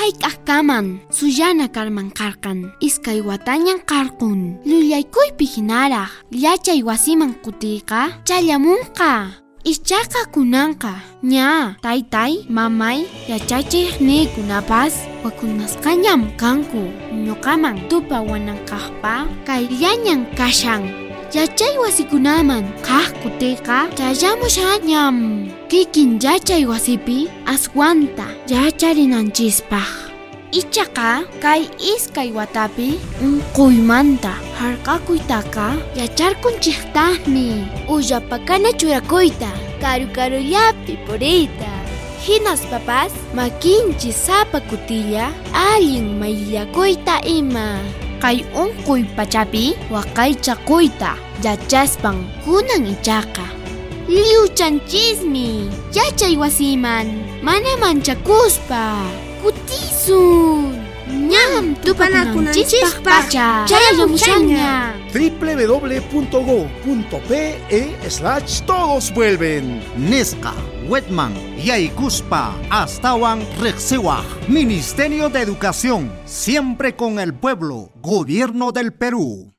hayk'aqkaman suyana karman karqan iskay watañan karqun llullaykuypi hinaraq yachay wasiman kutiyqa challamunqa Ichaqa kunanqa ña taytay mamay yachachikniykunapas wakunasqañam kanku. Ñuqaman tupa wanankaqpa kay llañan kashan yachay wasikunaman kaq kutiyqa challamushañam kikin yachay wasipi aswanta. Yacharinanchispaq Ichaqa kay iskay watapi unquymanta harqakuytaqa yacharkunchiqtaqmi uyapakana churakuyta karu karullapi puriyta hinas papas makinchis sapa kutilla allin maylakuyta ima kay unquy pachapi waqaychakuyta yachaspan kunan ichaqa liuchanchismi yachay wasiman mana manchakuspa kutisun. Ñam tupanakunanchispaqpacha chayamushaña www.go.pe slash todos vuelven. Nesca, Wetman, Yaikuspa, Astawan, Rexewaj. Ministerio de Educación, siempre con el pueblo. Gobierno del Perú.